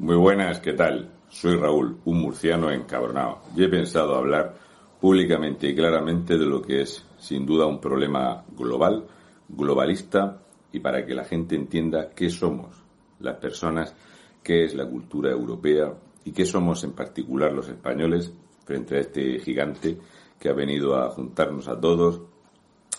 Muy buenas, ¿qué tal? Soy Raúl, un murciano encabronado, y he pensado hablar públicamente y claramente de lo que es, sin duda, un problema global, globalista, y para que la gente entienda qué somos las personas, qué es la cultura europea y qué somos en particular los españoles frente a este gigante que ha venido a juntarnos a todos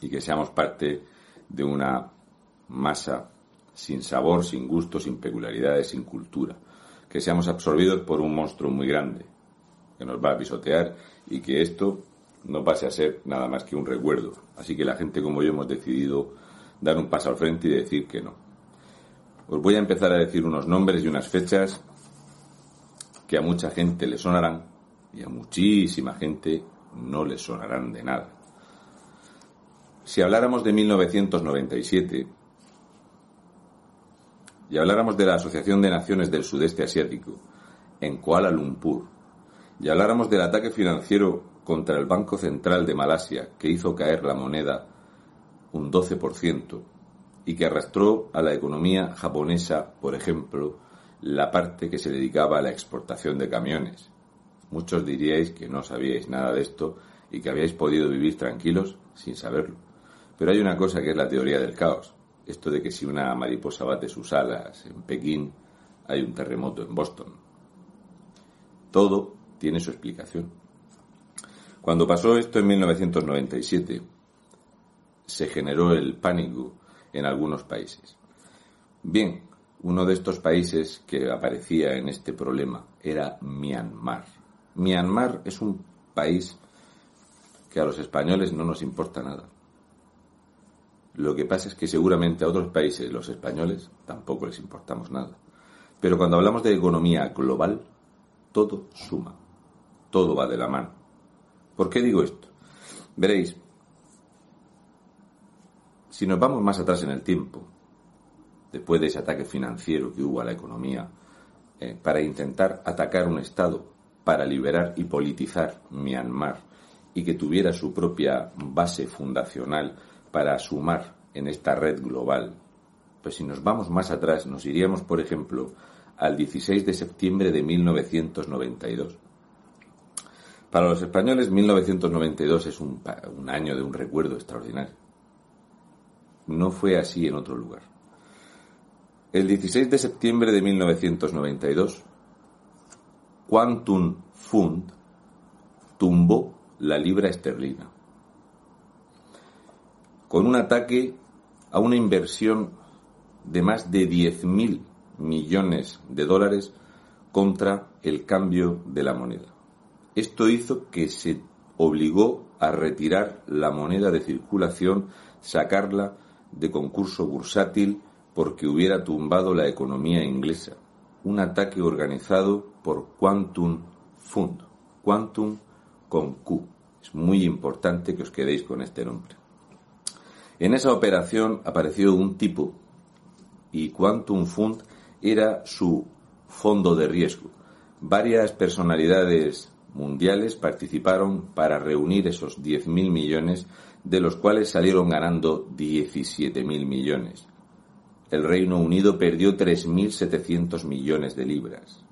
y que seamos parte de una masa sin sabor, sin gusto, sin peculiaridades, sin cultura que seamos absorbidos por un monstruo muy grande que nos va a pisotear y que esto no pase a ser nada más que un recuerdo. Así que la gente como yo hemos decidido dar un paso al frente y decir que no. Os voy a empezar a decir unos nombres y unas fechas que a mucha gente le sonarán y a muchísima gente no le sonarán de nada. Si habláramos de 1997, y habláramos de la Asociación de Naciones del Sudeste Asiático en Kuala Lumpur, y habláramos del ataque financiero contra el Banco Central de Malasia que hizo caer la moneda un 12% y que arrastró a la economía japonesa, por ejemplo, la parte que se dedicaba a la exportación de camiones. Muchos diríais que no sabíais nada de esto y que habíais podido vivir tranquilos sin saberlo. Pero hay una cosa que es la teoría del caos esto de que si una mariposa bate sus alas en Pekín, hay un terremoto en Boston. Todo tiene su explicación. Cuando pasó esto en 1997, se generó el pánico en algunos países. Bien, uno de estos países que aparecía en este problema era Myanmar. Myanmar es un país que a los españoles no nos importa nada. Lo que pasa es que seguramente a otros países, los españoles, tampoco les importamos nada. Pero cuando hablamos de economía global, todo suma, todo va de la mano. ¿Por qué digo esto? Veréis, si nos vamos más atrás en el tiempo, después de ese ataque financiero que hubo a la economía, eh, para intentar atacar un Estado, para liberar y politizar Myanmar y que tuviera su propia base fundacional, para sumar en esta red global. Pues si nos vamos más atrás, nos iríamos, por ejemplo, al 16 de septiembre de 1992. Para los españoles, 1992 es un, un año de un recuerdo extraordinario. No fue así en otro lugar. El 16 de septiembre de 1992, Quantum Fund tumbó la libra esterlina con un ataque a una inversión de más de 10.000 millones de dólares contra el cambio de la moneda. Esto hizo que se obligó a retirar la moneda de circulación, sacarla de concurso bursátil porque hubiera tumbado la economía inglesa. Un ataque organizado por Quantum Fund. Quantum con Q. Es muy importante que os quedéis con este nombre. En esa operación apareció un tipo y Quantum Fund era su fondo de riesgo. Varias personalidades mundiales participaron para reunir esos 10.000 millones, de los cuales salieron ganando 17.000 millones. El Reino Unido perdió 3.700 millones de libras.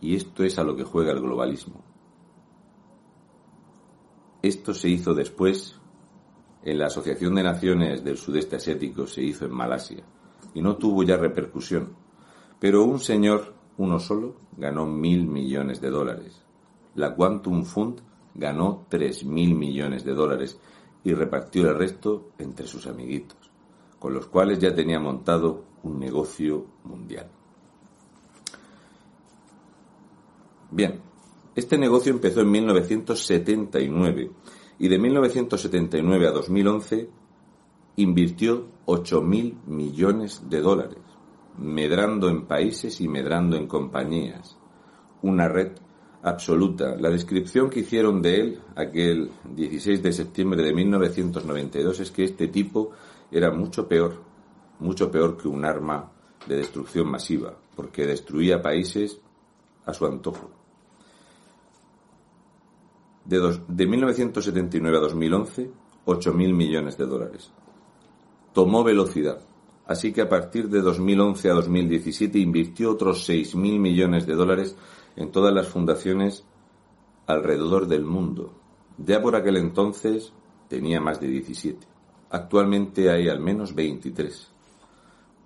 Y esto es a lo que juega el globalismo. Esto se hizo después en la Asociación de Naciones del Sudeste Asiático se hizo en Malasia y no tuvo ya repercusión. Pero un señor, uno solo, ganó mil millones de dólares. La Quantum Fund ganó tres mil millones de dólares y repartió el resto entre sus amiguitos, con los cuales ya tenía montado un negocio mundial. Bien, este negocio empezó en 1979 y de 1979 a 2011 invirtió 8.000 millones de dólares. medrando en países y medrando en compañías. Una red absoluta. La descripción que hicieron de él aquel 16 de septiembre de 1992 es que este tipo era mucho peor, mucho peor que un arma de destrucción masiva, porque destruía países a su antojo. De, de 1979 a 2011, 8.000 millones de dólares. Tomó velocidad, así que a partir de 2011 a 2017 invirtió otros 6.000 millones de dólares en todas las fundaciones alrededor del mundo. Ya por aquel entonces tenía más de 17. Actualmente hay al menos 23.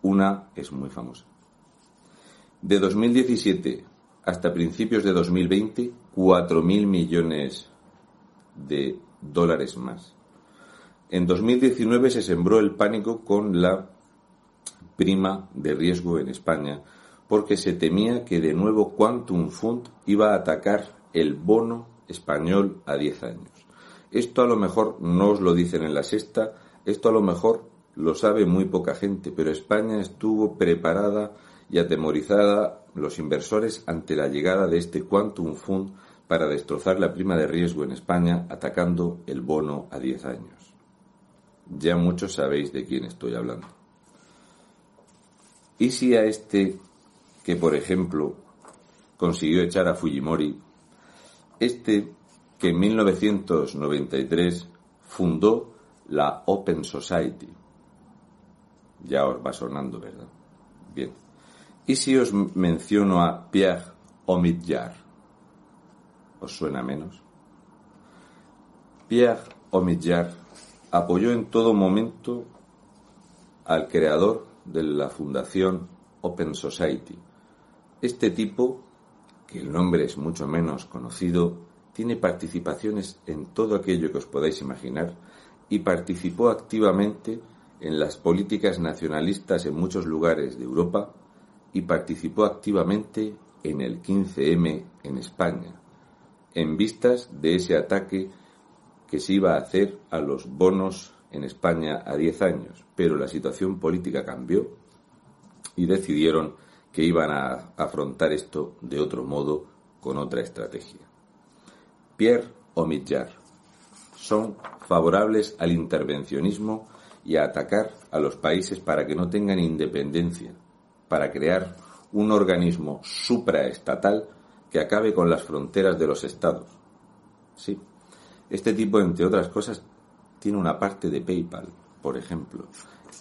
Una es muy famosa. De 2017 hasta principios de 2020, 4.000 millones de dólares más. En 2019 se sembró el pánico con la prima de riesgo en España, porque se temía que de nuevo Quantum Fund iba a atacar el bono español a 10 años. Esto a lo mejor no os lo dicen en la sexta, esto a lo mejor lo sabe muy poca gente, pero España estuvo preparada y atemorizada los inversores ante la llegada de este Quantum Fund para destrozar la prima de riesgo en España atacando el bono a 10 años. Ya muchos sabéis de quién estoy hablando. ¿Y si a este que, por ejemplo, consiguió echar a Fujimori, este que en 1993 fundó la Open Society. Ya os va sonando, ¿verdad? Bien. ¿Y si os menciono a Pierre Omidyar? ¿Os suena menos? Pierre Omidyar apoyó en todo momento al creador de la fundación Open Society, este tipo, que el nombre es mucho menos conocido, tiene participaciones en todo aquello que os podáis imaginar y participó activamente en las políticas nacionalistas en muchos lugares de Europa y participó activamente en el 15M en España, en vistas de ese ataque que se iba a hacer a los bonos en España a 10 años, pero la situación política cambió y decidieron que iban a afrontar esto de otro modo, con otra estrategia. Pierre Omidyar son favorables al intervencionismo y a atacar a los países para que no tengan independencia, para crear un organismo supraestatal que acabe con las fronteras de los estados. Sí, este tipo, entre otras cosas, tiene una parte de PayPal, por ejemplo,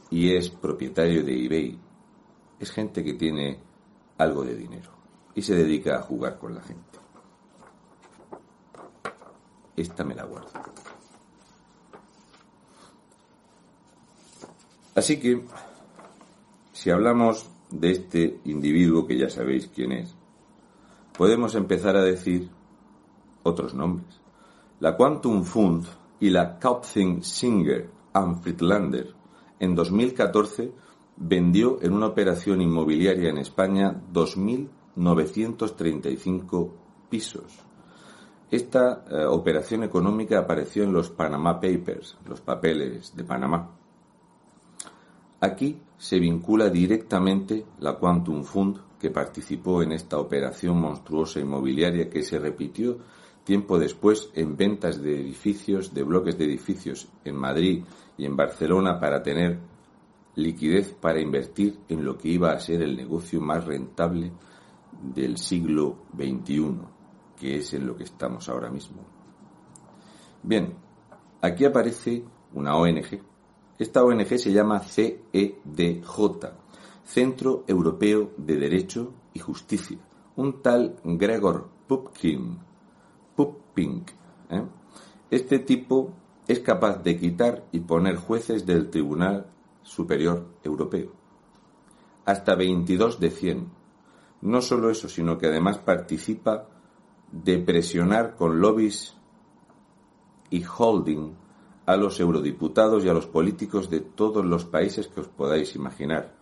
y es propietario de eBay, es gente que tiene algo de dinero y se dedica a jugar con la gente. Esta me la guardo. Así que, si hablamos de este individuo que ya sabéis quién es, podemos empezar a decir otros nombres. La Quantum Fund y la Kaupthing Singer and Friedlander en 2014 vendió en una operación inmobiliaria en España 2.935 pisos. Esta eh, operación económica apareció en los Panama Papers, los papeles de Panamá. Aquí se vincula directamente la Quantum Fund que participó en esta operación monstruosa inmobiliaria que se repitió tiempo después en ventas de edificios, de bloques de edificios en Madrid y en Barcelona para tener liquidez para invertir en lo que iba a ser el negocio más rentable del siglo XXI, que es en lo que estamos ahora mismo. Bien, aquí aparece una ONG. Esta ONG se llama CEDJ, Centro Europeo de Derecho y Justicia. Un tal Gregor Pupkin, Pupink. ¿eh? Este tipo es capaz de quitar y poner jueces del Tribunal Superior Europeo. Hasta 22 de 100. No solo eso, sino que además participa de presionar con lobbies y holding a los eurodiputados y a los políticos de todos los países que os podáis imaginar.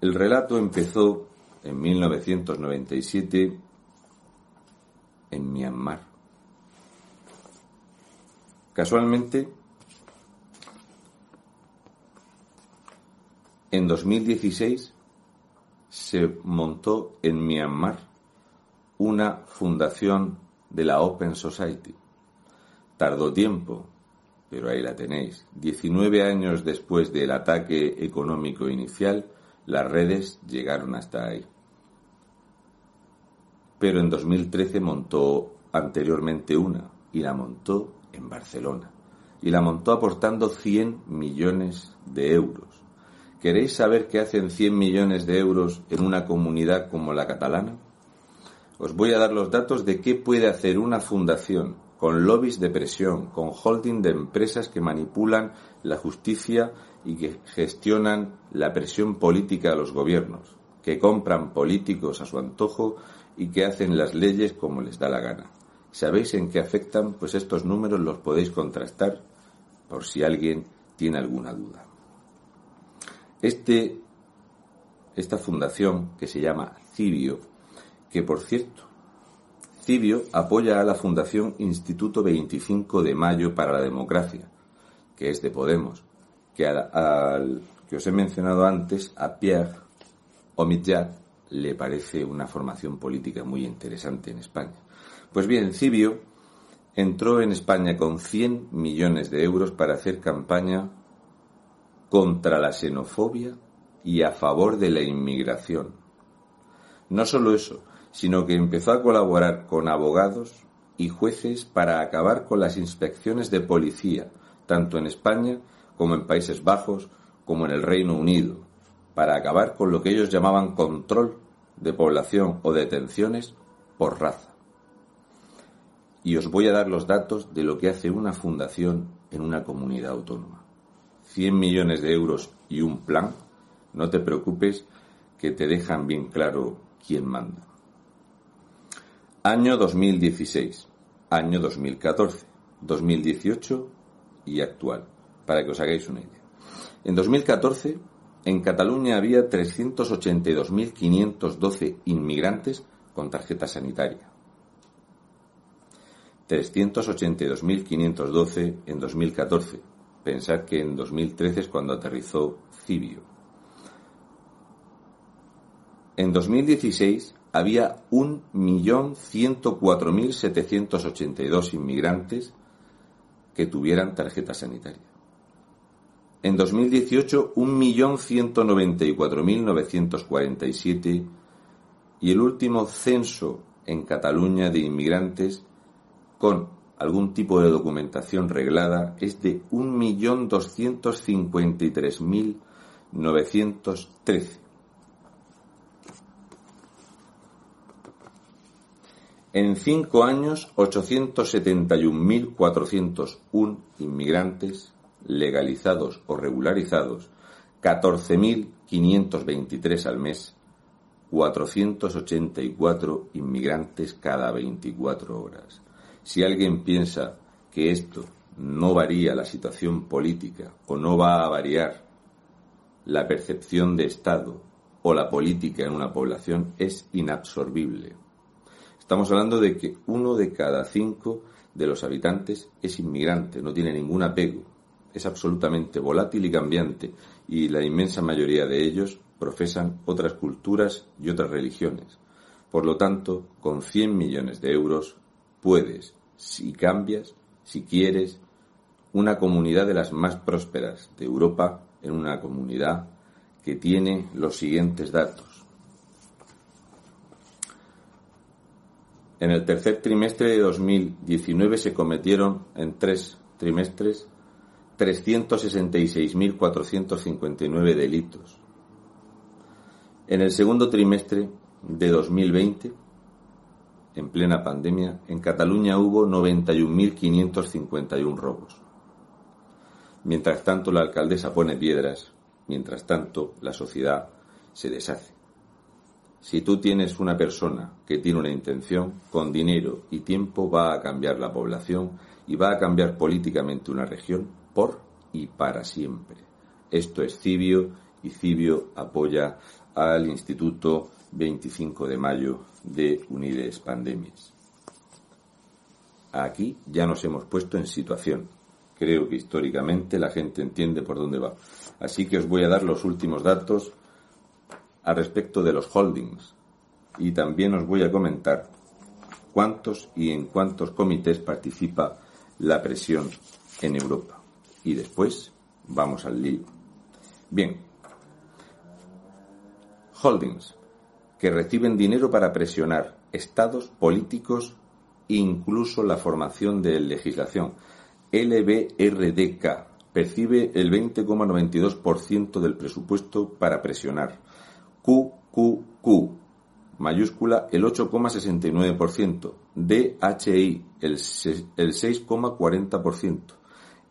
El relato empezó en 1997 en Myanmar. Casualmente, En 2016 se montó en Myanmar una fundación de la Open Society. Tardó tiempo, pero ahí la tenéis. 19 años después del ataque económico inicial, las redes llegaron hasta ahí. Pero en 2013 montó anteriormente una y la montó en Barcelona. Y la montó aportando 100 millones de euros. ¿Queréis saber qué hacen 100 millones de euros en una comunidad como la catalana? Os voy a dar los datos de qué puede hacer una fundación con lobbies de presión, con holding de empresas que manipulan la justicia y que gestionan la presión política a los gobiernos, que compran políticos a su antojo y que hacen las leyes como les da la gana. ¿Sabéis en qué afectan? Pues estos números los podéis contrastar por si alguien tiene alguna duda. Este, esta fundación que se llama Cibio, que por cierto, Cibio apoya a la Fundación Instituto 25 de Mayo para la Democracia, que es de Podemos, que al, que os he mencionado antes, a Pierre Omidyar le parece una formación política muy interesante en España. Pues bien, Cibio entró en España con 100 millones de euros para hacer campaña contra la xenofobia y a favor de la inmigración. No solo eso, sino que empezó a colaborar con abogados y jueces para acabar con las inspecciones de policía, tanto en España como en Países Bajos, como en el Reino Unido, para acabar con lo que ellos llamaban control de población o detenciones por raza. Y os voy a dar los datos de lo que hace una fundación en una comunidad autónoma. 100 millones de euros y un plan, no te preocupes que te dejan bien claro quién manda. Año 2016, año 2014, 2018 y actual, para que os hagáis una idea. En 2014, en Cataluña había 382.512 inmigrantes con tarjeta sanitaria. 382.512 en 2014. Pensad que en 2013 es cuando aterrizó Cibio. En 2016 había 1.104.782 inmigrantes que tuvieran tarjeta sanitaria. En 2018, 1.194.947 y el último censo en Cataluña de inmigrantes con algún tipo de documentación reglada es de 1.253.913. En cinco años, 871.401 inmigrantes legalizados o regularizados, 14.523 al mes, 484 inmigrantes cada 24 horas. Si alguien piensa que esto no varía la situación política o no va a variar la percepción de Estado o la política en una población, es inabsorbible. Estamos hablando de que uno de cada cinco de los habitantes es inmigrante, no tiene ningún apego, es absolutamente volátil y cambiante, y la inmensa mayoría de ellos profesan otras culturas y otras religiones. Por lo tanto, con 100 millones de euros puedes, si cambias, si quieres, una comunidad de las más prósperas de Europa en una comunidad que tiene los siguientes datos. En el tercer trimestre de 2019 se cometieron en tres trimestres 366.459 delitos. En el segundo trimestre de 2020, en plena pandemia, en Cataluña hubo 91.551 robos. Mientras tanto, la alcaldesa pone piedras, mientras tanto, la sociedad se deshace. Si tú tienes una persona que tiene una intención, con dinero y tiempo va a cambiar la población y va a cambiar políticamente una región por y para siempre. Esto es Cibio y Cibio apoya al Instituto 25 de Mayo de Unides Pandemias. Aquí ya nos hemos puesto en situación. Creo que históricamente la gente entiende por dónde va. Así que os voy a dar los últimos datos al respecto de los holdings y también os voy a comentar cuántos y en cuántos comités participa la presión en Europa. Y después vamos al lío. Bien, holdings que reciben dinero para presionar estados políticos incluso la formación de legislación. LBRDK percibe el 20,92% del presupuesto para presionar. QQQ mayúscula el 8,69%, DHI el 6,40%,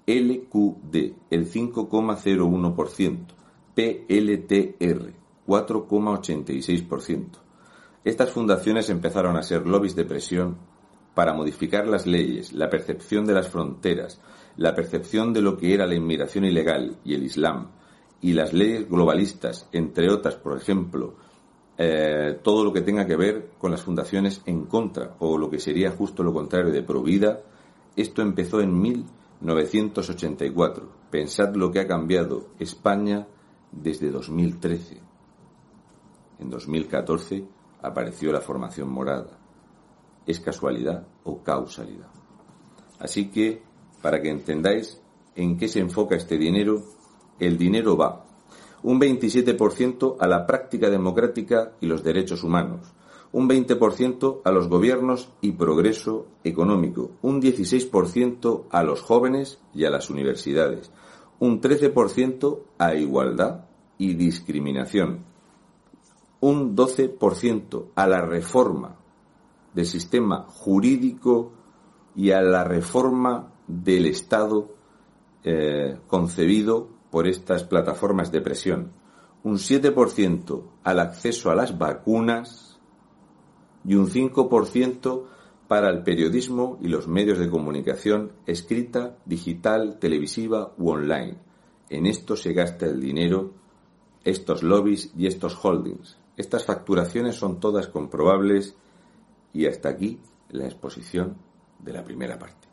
LQD el 5,01%, PLTR 4,86%. Estas fundaciones empezaron a ser lobbies de presión para modificar las leyes, la percepción de las fronteras, la percepción de lo que era la inmigración ilegal y el Islam, y las leyes globalistas, entre otras, por ejemplo, eh, todo lo que tenga que ver con las fundaciones en contra, o lo que sería justo lo contrario de Provida, esto empezó en 1984. Pensad lo que ha cambiado España desde 2013. En 2014 apareció la formación morada. ¿Es casualidad o causalidad? Así que, para que entendáis en qué se enfoca este dinero, el dinero va. Un 27% a la práctica democrática y los derechos humanos, un 20% a los gobiernos y progreso económico, un 16% a los jóvenes y a las universidades, un 13% a igualdad y discriminación, un 12% a la reforma del sistema jurídico y a la reforma del Estado eh, concebido por estas plataformas de presión, un 7% al acceso a las vacunas y un 5% para el periodismo y los medios de comunicación escrita, digital, televisiva u online. En esto se gasta el dinero, estos lobbies y estos holdings. Estas facturaciones son todas comprobables y hasta aquí la exposición de la primera parte.